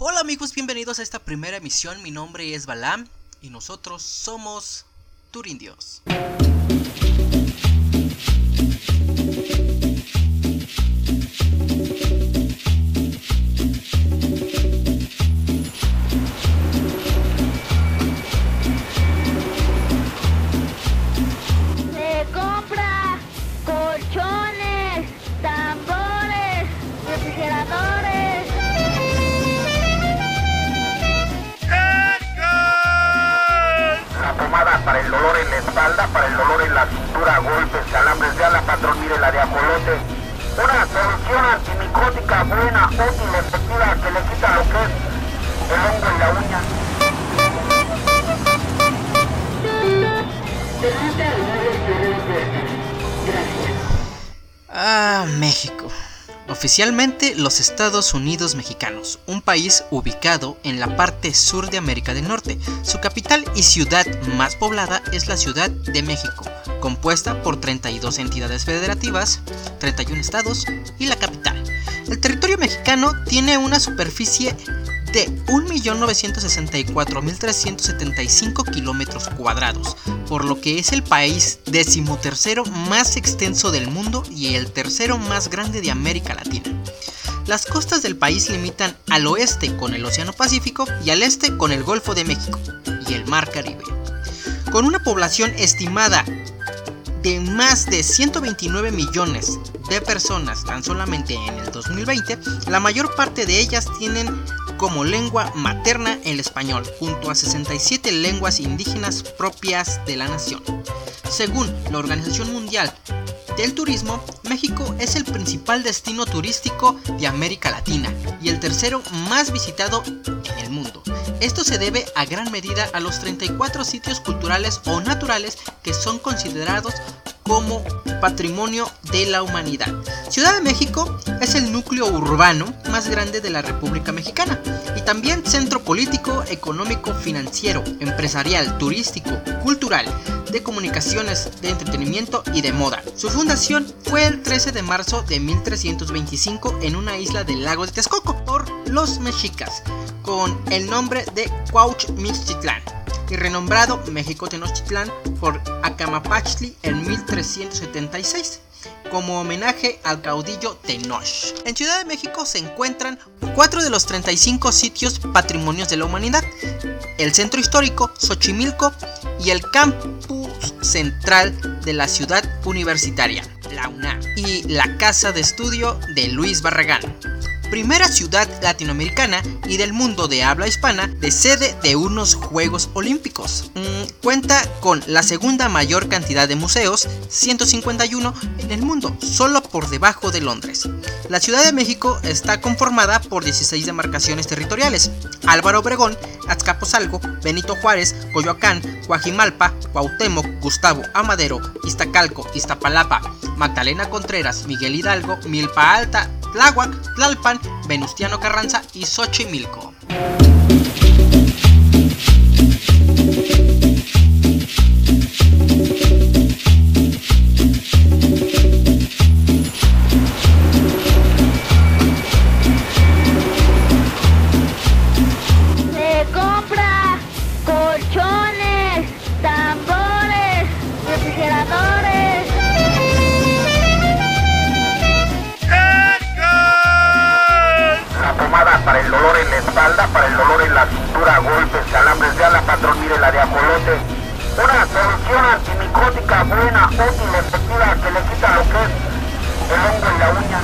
Hola amigos, bienvenidos a esta primera emisión. Mi nombre es Balam y nosotros somos Turindios. Para el dolor en la espalda, para el dolor en la cintura, golpes, calambres de ala, patrón, mire la de ajolote. Una solución antimicótica buena, útil, efectiva, que le quita lo que es el hongo en la uña. Ah, México. Oficialmente los Estados Unidos mexicanos, un país ubicado en la parte sur de América del Norte. Su capital y ciudad más poblada es la Ciudad de México, compuesta por 32 entidades federativas, 31 estados y la capital. El territorio mexicano tiene una superficie de 1.964.375 kilómetros cuadrados, por lo que es el país decimotercero más extenso del mundo y el tercero más grande de América Latina. Las costas del país limitan al oeste con el Océano Pacífico y al este con el Golfo de México y el Mar Caribe. Con una población estimada de más de 129 millones de personas tan solamente en el 2020, la mayor parte de ellas tienen como lengua materna el español, junto a 67 lenguas indígenas propias de la nación. Según la Organización Mundial del Turismo, México es el principal destino turístico de América Latina y el tercero más visitado en el mundo. Esto se debe a gran medida a los 34 sitios culturales o naturales que son considerados como patrimonio de la humanidad. Ciudad de México es el núcleo urbano más grande de la República Mexicana y también centro político, económico, financiero, empresarial, turístico, cultural, de comunicaciones, de entretenimiento y de moda. Su fundación fue el 13 de marzo de 1325 en una isla del lago de Texcoco por los mexicas, con el nombre de Cuauhtémoc y renombrado México Tenochtitlán por Acamapachtli en 1376 como homenaje al caudillo Tenoch. En Ciudad de México se encuentran cuatro de los 35 sitios patrimonios de la humanidad, el centro histórico, Xochimilco y el campus central de la ciudad universitaria, la UNAM, y la casa de estudio de Luis Barragán primera ciudad latinoamericana y del mundo de habla hispana de sede de unos Juegos Olímpicos. Mm, cuenta con la segunda mayor cantidad de museos, 151 en el mundo, solo por debajo de Londres. La Ciudad de México está conformada por 16 demarcaciones territoriales. Álvaro Obregón, Azcapotzalco, Benito Juárez, Coyoacán, Guajimalpa, Cuauhtémoc, Gustavo Amadero, Iztacalco, Iztapalapa, Magdalena Contreras, Miguel Hidalgo, Milpa Alta, Tláhuac, Tlalpan, Venustiano Carranza y Xochimilco. Cintura, golpes, calambres de ala, patrón, mire la de ajolote. Una solución antimicótica buena, útil, efectiva, que le quita lo que es el hongo en la uña.